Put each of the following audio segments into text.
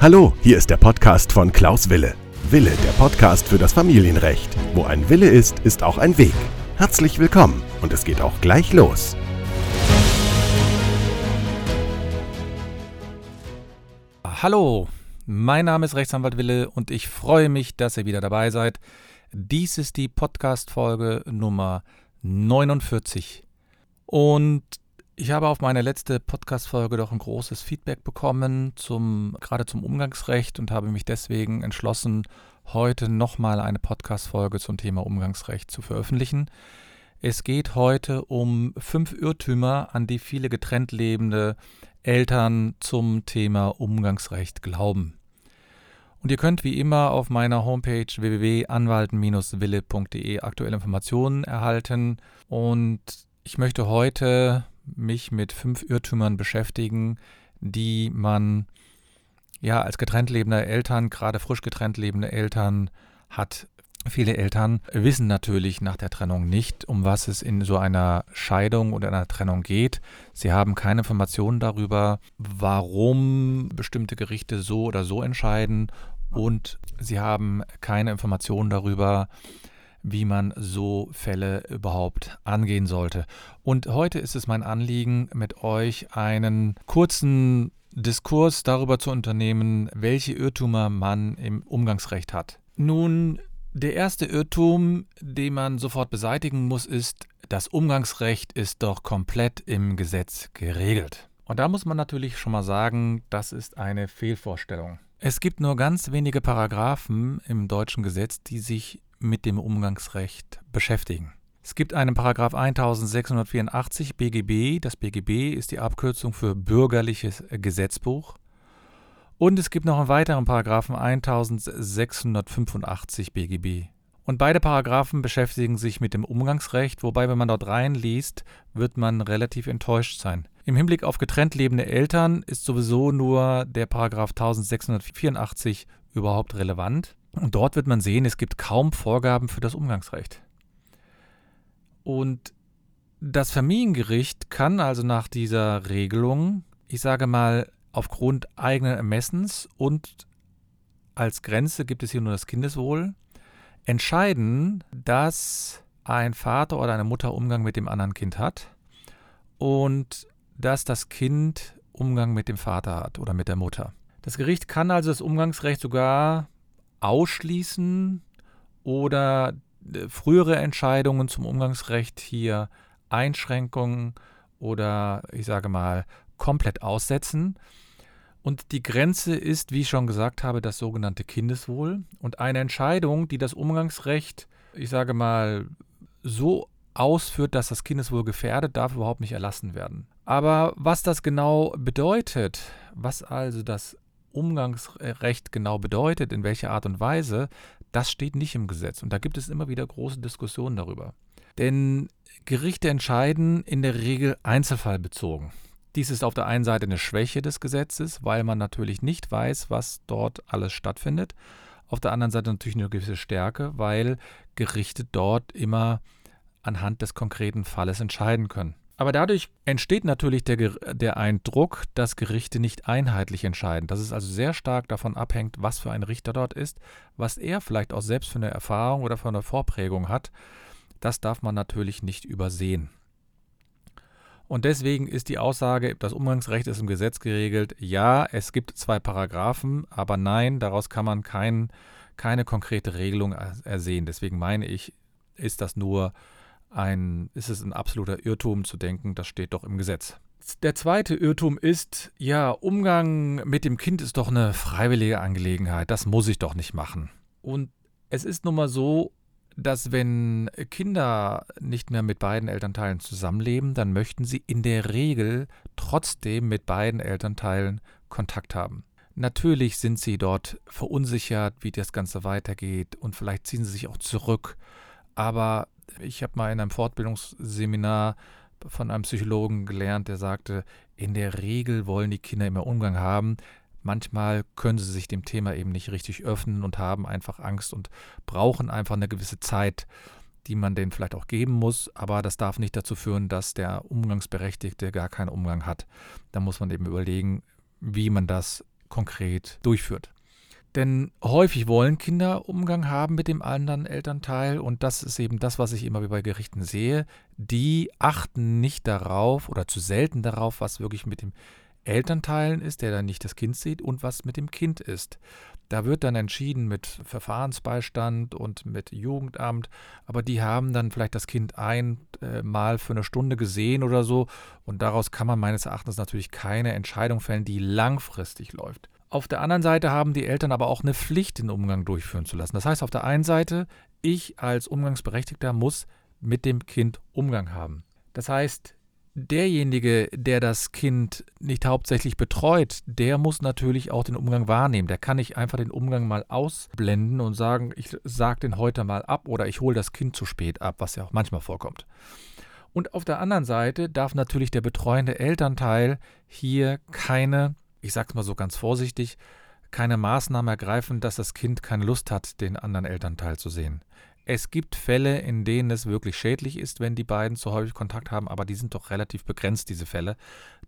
Hallo, hier ist der Podcast von Klaus Wille. Wille, der Podcast für das Familienrecht. Wo ein Wille ist, ist auch ein Weg. Herzlich willkommen und es geht auch gleich los. Hallo, mein Name ist Rechtsanwalt Wille und ich freue mich, dass ihr wieder dabei seid. Dies ist die Podcast-Folge Nummer 49. Und ich habe auf meine letzte Podcast-Folge doch ein großes Feedback bekommen, zum, gerade zum Umgangsrecht und habe mich deswegen entschlossen, heute nochmal eine Podcast-Folge zum Thema Umgangsrecht zu veröffentlichen. Es geht heute um fünf Irrtümer, an die viele getrennt lebende Eltern zum Thema Umgangsrecht glauben. Und ihr könnt wie immer auf meiner Homepage www.anwalten-wille.de aktuelle Informationen erhalten. Und ich möchte heute mich mit fünf Irrtümern beschäftigen, die man ja als getrennt lebender Eltern, gerade frisch getrennt lebende Eltern hat Viele Eltern wissen natürlich nach der Trennung nicht, um was es in so einer Scheidung oder einer Trennung geht. Sie haben keine Informationen darüber, warum bestimmte Gerichte so oder so entscheiden und sie haben keine Informationen darüber, wie man so Fälle überhaupt angehen sollte. Und heute ist es mein Anliegen, mit euch einen kurzen Diskurs darüber zu unternehmen, welche Irrtümer man im Umgangsrecht hat. Nun der erste Irrtum, den man sofort beseitigen muss, ist, das Umgangsrecht ist doch komplett im Gesetz geregelt. Und da muss man natürlich schon mal sagen, das ist eine Fehlvorstellung. Es gibt nur ganz wenige Paragraphen im deutschen Gesetz, die sich mit dem Umgangsrecht beschäftigen. Es gibt einen Paragraph 1684 BGB. Das BGB ist die Abkürzung für Bürgerliches Gesetzbuch. Und es gibt noch einen weiteren Paragraphen 1685 BGB. Und beide Paragraphen beschäftigen sich mit dem Umgangsrecht, wobei, wenn man dort reinliest, wird man relativ enttäuscht sein. Im Hinblick auf getrennt lebende Eltern ist sowieso nur der Paragraph 1684 überhaupt relevant. Und dort wird man sehen, es gibt kaum Vorgaben für das Umgangsrecht. Und das Familiengericht kann also nach dieser Regelung, ich sage mal, aufgrund eigenen Ermessens und als Grenze gibt es hier nur das Kindeswohl, entscheiden, dass ein Vater oder eine Mutter Umgang mit dem anderen Kind hat und dass das Kind Umgang mit dem Vater hat oder mit der Mutter. Das Gericht kann also das Umgangsrecht sogar ausschließen oder äh, frühere Entscheidungen zum Umgangsrecht hier Einschränkungen oder ich sage mal komplett aussetzen. Und die Grenze ist, wie ich schon gesagt habe, das sogenannte Kindeswohl. Und eine Entscheidung, die das Umgangsrecht, ich sage mal, so ausführt, dass das Kindeswohl gefährdet, darf überhaupt nicht erlassen werden. Aber was das genau bedeutet, was also das Umgangsrecht genau bedeutet, in welcher Art und Weise, das steht nicht im Gesetz. Und da gibt es immer wieder große Diskussionen darüber. Denn Gerichte entscheiden in der Regel einzelfallbezogen. Dies ist auf der einen Seite eine Schwäche des Gesetzes, weil man natürlich nicht weiß, was dort alles stattfindet. Auf der anderen Seite natürlich eine gewisse Stärke, weil Gerichte dort immer anhand des konkreten Falles entscheiden können. Aber dadurch entsteht natürlich der, der Eindruck, dass Gerichte nicht einheitlich entscheiden. Dass es also sehr stark davon abhängt, was für ein Richter dort ist, was er vielleicht auch selbst für eine Erfahrung oder für eine Vorprägung hat. Das darf man natürlich nicht übersehen. Und deswegen ist die Aussage, das Umgangsrecht ist im Gesetz geregelt, ja, es gibt zwei Paragraphen, aber nein, daraus kann man kein, keine konkrete Regelung ersehen. Deswegen meine ich, ist das nur ein, ist es ein absoluter Irrtum zu denken, das steht doch im Gesetz. Der zweite Irrtum ist, ja, Umgang mit dem Kind ist doch eine freiwillige Angelegenheit, das muss ich doch nicht machen. Und es ist nun mal so, dass wenn Kinder nicht mehr mit beiden Elternteilen zusammenleben, dann möchten sie in der Regel trotzdem mit beiden Elternteilen Kontakt haben. Natürlich sind sie dort verunsichert, wie das Ganze weitergeht und vielleicht ziehen sie sich auch zurück. Aber ich habe mal in einem Fortbildungsseminar von einem Psychologen gelernt, der sagte, in der Regel wollen die Kinder immer Umgang haben. Manchmal können sie sich dem Thema eben nicht richtig öffnen und haben einfach Angst und brauchen einfach eine gewisse Zeit, die man denen vielleicht auch geben muss, aber das darf nicht dazu führen, dass der Umgangsberechtigte gar keinen Umgang hat. Da muss man eben überlegen, wie man das konkret durchführt. Denn häufig wollen Kinder Umgang haben mit dem anderen Elternteil und das ist eben das, was ich immer bei Gerichten sehe. Die achten nicht darauf oder zu selten darauf, was wirklich mit dem Elternteilen ist, der dann nicht das Kind sieht und was mit dem Kind ist. Da wird dann entschieden mit Verfahrensbeistand und mit Jugendamt, aber die haben dann vielleicht das Kind einmal für eine Stunde gesehen oder so und daraus kann man meines Erachtens natürlich keine Entscheidung fällen, die langfristig läuft. Auf der anderen Seite haben die Eltern aber auch eine Pflicht, den Umgang durchführen zu lassen. Das heißt, auf der einen Seite, ich als Umgangsberechtigter muss mit dem Kind Umgang haben. Das heißt, derjenige, der das Kind nicht hauptsächlich betreut, der muss natürlich auch den Umgang wahrnehmen. Der kann nicht einfach den Umgang mal ausblenden und sagen, ich sage den heute mal ab oder ich hole das Kind zu spät ab, was ja auch manchmal vorkommt. Und auf der anderen Seite darf natürlich der betreuende Elternteil hier keine ich sage es mal so ganz vorsichtig, keine Maßnahme ergreifen, dass das Kind keine Lust hat, den anderen Elternteil zu sehen. Es gibt Fälle, in denen es wirklich schädlich ist, wenn die beiden zu häufig Kontakt haben, aber die sind doch relativ begrenzt, diese Fälle.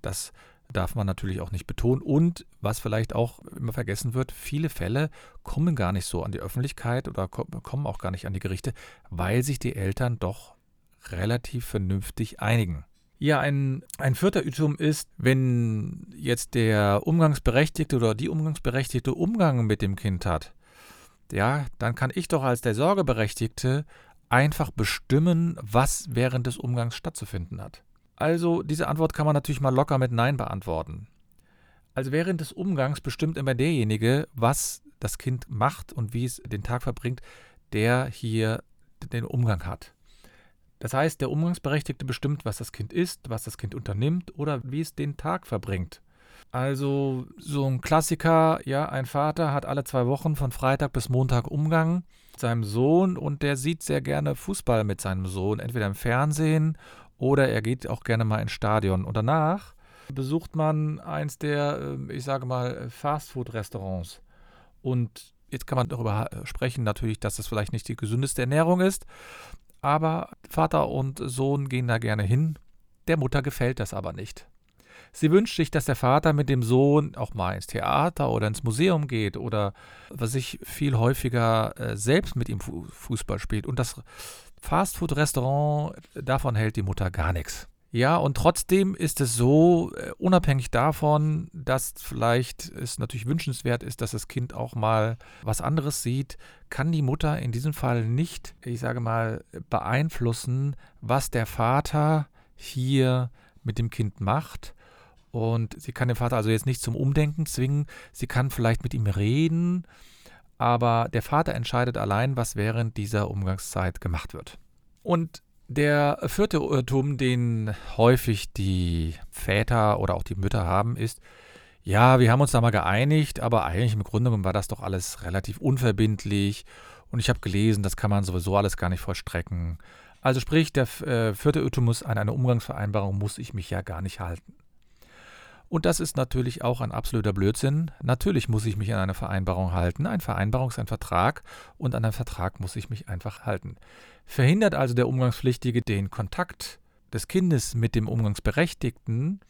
Das darf man natürlich auch nicht betonen. Und was vielleicht auch immer vergessen wird, viele Fälle kommen gar nicht so an die Öffentlichkeit oder kommen auch gar nicht an die Gerichte, weil sich die Eltern doch relativ vernünftig einigen. Ja, ein, ein vierter Irrtum ist, wenn jetzt der Umgangsberechtigte oder die Umgangsberechtigte Umgang mit dem Kind hat, ja, dann kann ich doch als der Sorgeberechtigte einfach bestimmen, was während des Umgangs stattzufinden hat. Also diese Antwort kann man natürlich mal locker mit Nein beantworten. Also während des Umgangs bestimmt immer derjenige, was das Kind macht und wie es den Tag verbringt, der hier den Umgang hat. Das heißt, der Umgangsberechtigte bestimmt, was das Kind isst, was das Kind unternimmt oder wie es den Tag verbringt. Also so ein Klassiker, ja, ein Vater hat alle zwei Wochen von Freitag bis Montag Umgang mit seinem Sohn und der sieht sehr gerne Fußball mit seinem Sohn, entweder im Fernsehen oder er geht auch gerne mal ins Stadion. Und danach besucht man eins der, ähm, ich sage mal, Fastfood-Restaurants. Und jetzt kann man darüber sprechen, natürlich, dass das vielleicht nicht die gesündeste Ernährung ist, aber Vater und Sohn gehen da gerne hin. Der Mutter gefällt das aber nicht. Sie wünscht sich, dass der Vater mit dem Sohn auch mal ins Theater oder ins Museum geht oder was ich viel häufiger äh, selbst mit ihm Fußball spielt. Und das Fastfood-Restaurant, davon hält die Mutter gar nichts. Ja, und trotzdem ist es so, äh, unabhängig davon, dass vielleicht es natürlich wünschenswert ist, dass das Kind auch mal was anderes sieht, kann die Mutter in diesem Fall nicht, ich sage mal, beeinflussen, was der Vater hier mit dem Kind macht. Und sie kann den Vater also jetzt nicht zum Umdenken zwingen. Sie kann vielleicht mit ihm reden, aber der Vater entscheidet allein, was während dieser Umgangszeit gemacht wird. Und der vierte Irrtum, den häufig die Väter oder auch die Mütter haben, ist, ja, wir haben uns da mal geeinigt, aber eigentlich im Grunde genommen war das doch alles relativ unverbindlich und ich habe gelesen, das kann man sowieso alles gar nicht vollstrecken. Also sprich, der äh, vierte Irrtum muss an eine Umgangsvereinbarung muss ich mich ja gar nicht halten. Und das ist natürlich auch ein absoluter Blödsinn. Natürlich muss ich mich an eine Vereinbarung halten. Ein Vereinbarung ist ein Vertrag und an einen Vertrag muss ich mich einfach halten. Verhindert also der Umgangspflichtige den Kontakt des Kindes mit dem Umgangsberechtigten,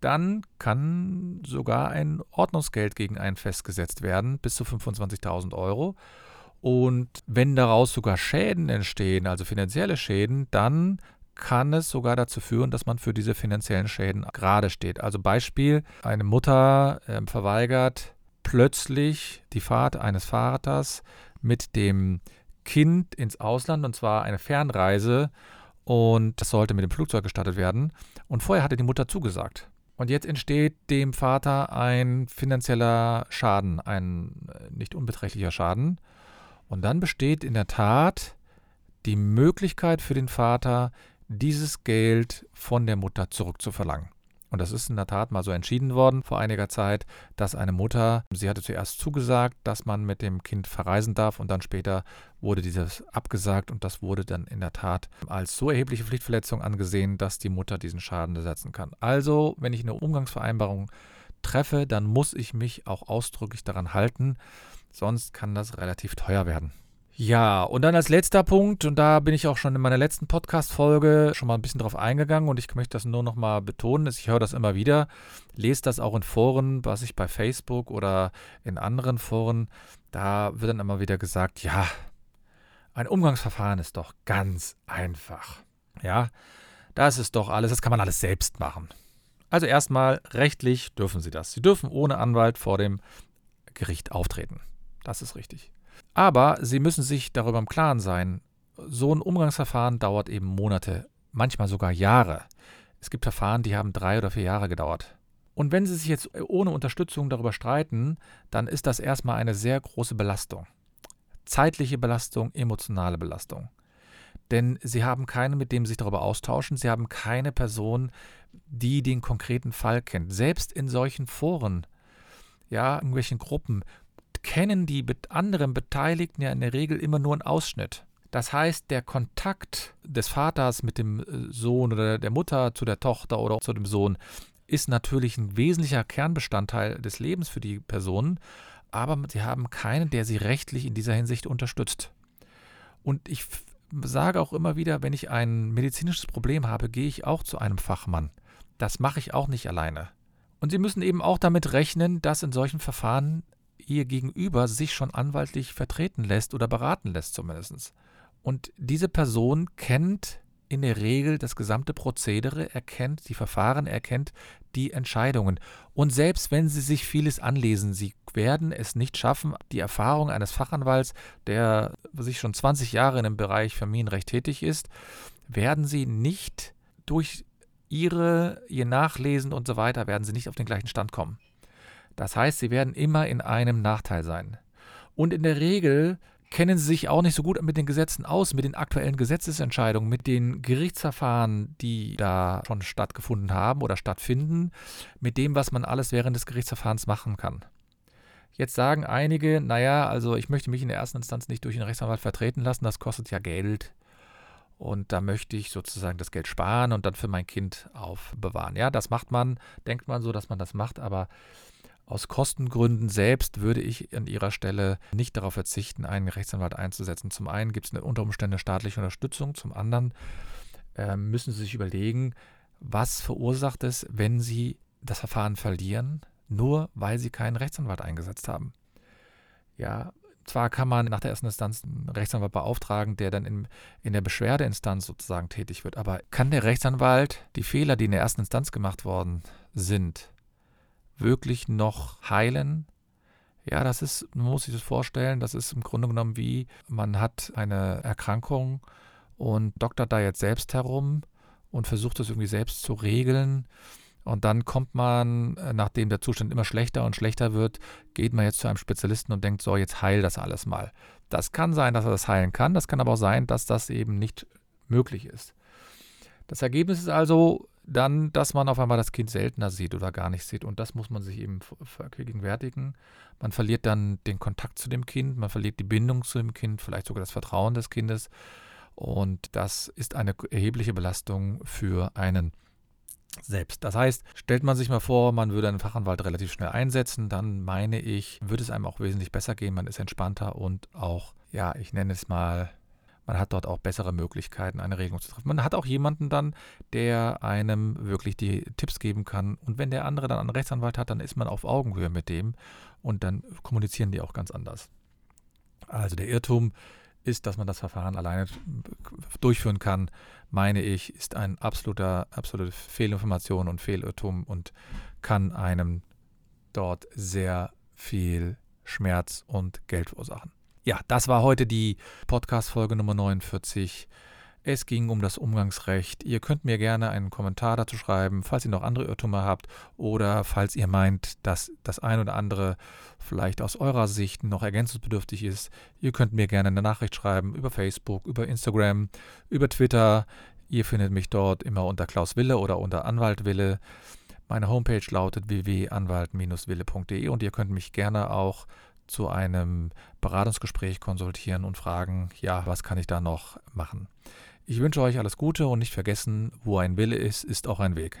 dann kann sogar ein Ordnungsgeld gegen einen festgesetzt werden, bis zu 25.000 Euro. Und wenn daraus sogar Schäden entstehen, also finanzielle Schäden, dann kann es sogar dazu führen, dass man für diese finanziellen Schäden gerade steht. Also Beispiel, eine Mutter äh, verweigert plötzlich die Fahrt eines Vaters mit dem Kind ins Ausland und zwar eine Fernreise und das sollte mit dem Flugzeug gestattet werden und vorher hatte die Mutter zugesagt. Und jetzt entsteht dem Vater ein finanzieller Schaden, ein äh, nicht unbeträchtlicher Schaden. Und dann besteht in der Tat die Möglichkeit für den Vater, dieses Geld von der Mutter zurückzuverlangen. Und das ist in der Tat mal so entschieden worden vor einiger Zeit, dass eine Mutter, sie hatte zuerst zugesagt, dass man mit dem Kind verreisen darf und dann später wurde dieses abgesagt und das wurde dann in der Tat als so erhebliche Pflichtverletzung angesehen, dass die Mutter diesen Schaden ersetzen kann. Also, wenn ich eine Umgangsvereinbarung treffe, dann muss ich mich auch ausdrücklich daran halten, sonst kann das relativ teuer werden. Ja, und dann als letzter Punkt, und da bin ich auch schon in meiner letzten Podcast-Folge schon mal ein bisschen drauf eingegangen und ich möchte das nur noch mal betonen, ich höre das immer wieder, lese das auch in Foren, was ich bei Facebook oder in anderen Foren, da wird dann immer wieder gesagt, ja, ein Umgangsverfahren ist doch ganz einfach. Ja, das ist doch alles, das kann man alles selbst machen. Also erstmal, rechtlich dürfen Sie das. Sie dürfen ohne Anwalt vor dem Gericht auftreten. Das ist richtig. Aber Sie müssen sich darüber im Klaren sein, so ein Umgangsverfahren dauert eben Monate, manchmal sogar Jahre. Es gibt Verfahren, die haben drei oder vier Jahre gedauert. Und wenn Sie sich jetzt ohne Unterstützung darüber streiten, dann ist das erstmal eine sehr große Belastung. Zeitliche Belastung, emotionale Belastung. Denn Sie haben keinen, mit dem Sie sich darüber austauschen. Sie haben keine Person, die den konkreten Fall kennt. Selbst in solchen Foren, ja, irgendwelchen Gruppen, kennen die anderen Beteiligten ja in der Regel immer nur einen Ausschnitt. Das heißt, der Kontakt des Vaters mit dem äh, Sohn oder der Mutter zu der Tochter oder zu dem Sohn ist natürlich ein wesentlicher Kernbestandteil des Lebens für die Personen, aber sie haben keinen, der sie rechtlich in dieser Hinsicht unterstützt. Und ich sage auch immer wieder, wenn ich ein medizinisches Problem habe, gehe ich auch zu einem Fachmann. Das mache ich auch nicht alleine. Und Sie müssen eben auch damit rechnen, dass in solchen Verfahren ihr Gegenüber sich schon anwaltlich vertreten lässt oder beraten lässt zumindest. Und diese Person kennt in der Regel das gesamte Prozedere, erkennt die Verfahren, erkennt die Entscheidungen. Und selbst wenn Sie sich vieles anlesen, Sie werden es nicht schaffen, die Erfahrung eines Fachanwalts, der sich schon 20 Jahre in dem Bereich Familienrecht tätig ist, werden Sie nicht durch Ihre, Ihr Nachlesen und so weiter, werden Sie nicht auf den gleichen Stand kommen. Das heißt, sie werden immer in einem Nachteil sein. Und in der Regel kennen sie sich auch nicht so gut mit den Gesetzen aus, mit den aktuellen Gesetzesentscheidungen, mit den Gerichtsverfahren, die da schon stattgefunden haben oder stattfinden, mit dem, was man alles während des Gerichtsverfahrens machen kann. Jetzt sagen einige, naja, also ich möchte mich in der ersten Instanz nicht durch einen Rechtsanwalt vertreten lassen, das kostet ja Geld. Und da möchte ich sozusagen das Geld sparen und dann für mein Kind aufbewahren. Ja, das macht man, denkt man so, dass man das macht, aber aus Kostengründen selbst würde ich an Ihrer Stelle nicht darauf verzichten, einen Rechtsanwalt einzusetzen. Zum einen gibt es unter Umständen staatliche Unterstützung, zum anderen äh, müssen Sie sich überlegen, was verursacht es, wenn Sie das Verfahren verlieren, nur weil Sie keinen Rechtsanwalt eingesetzt haben. Ja, zwar kann man nach der ersten Instanz einen Rechtsanwalt beauftragen, der dann in, in der Beschwerdeinstanz sozusagen tätig wird, aber kann der Rechtsanwalt die Fehler, die in der ersten Instanz gemacht worden sind, wirklich noch heilen? Ja, das ist, man muss sich das vorstellen, das ist im Grunde genommen wie, man hat eine Erkrankung und doktert da jetzt selbst herum und versucht das irgendwie selbst zu regeln. Und dann kommt man, äh, nachdem der Zustand immer schlechter und schlechter wird, geht man jetzt zu einem Spezialisten und denkt, so, jetzt heil das alles mal. Das kann sein, dass er das heilen kann, das kann aber auch sein, dass das eben nicht möglich ist. Das Ergebnis ist also, dann, dass man auf einmal das Kind seltener sieht oder gar nicht sieht. Und das muss man sich eben vergegenwärtigen. Man verliert dann den Kontakt zu dem Kind, man verliert die Bindung zu dem Kind, vielleicht sogar das Vertrauen des Kindes. Und das ist eine erhebliche Belastung für einen selbst. Das heißt, stellt man sich mal vor, man würde einen Fachanwalt relativ schnell einsetzen, dann meine ich, würde es einem auch wesentlich besser gehen, man ist entspannter und auch, ja, ich nenne es mal man hat dort auch bessere Möglichkeiten, eine Regelung zu treffen. Man hat auch jemanden dann, der einem wirklich die Tipps geben kann. Und wenn der andere dann einen Rechtsanwalt hat, dann ist man auf Augenhöhe mit dem und dann kommunizieren die auch ganz anders. Also der Irrtum ist, dass man das Verfahren alleine durchführen kann, meine ich, ist ein absoluter, absolute Fehlinformation und Fehlirrtum und kann einem dort sehr viel Schmerz und Geld verursachen. Ja, das war heute die Podcast-Folge Nummer 49. Es ging um das Umgangsrecht. Ihr könnt mir gerne einen Kommentar dazu schreiben, falls ihr noch andere Irrtümer habt oder falls ihr meint, dass das ein oder andere vielleicht aus eurer Sicht noch ergänzungsbedürftig ist. Ihr könnt mir gerne eine Nachricht schreiben über Facebook, über Instagram, über Twitter. Ihr findet mich dort immer unter Klaus Wille oder unter Anwalt Wille. Meine Homepage lautet www.anwalt-wille.de und ihr könnt mich gerne auch zu einem Beratungsgespräch konsultieren und fragen, ja, was kann ich da noch machen? Ich wünsche euch alles Gute und nicht vergessen, wo ein Wille ist, ist auch ein Weg.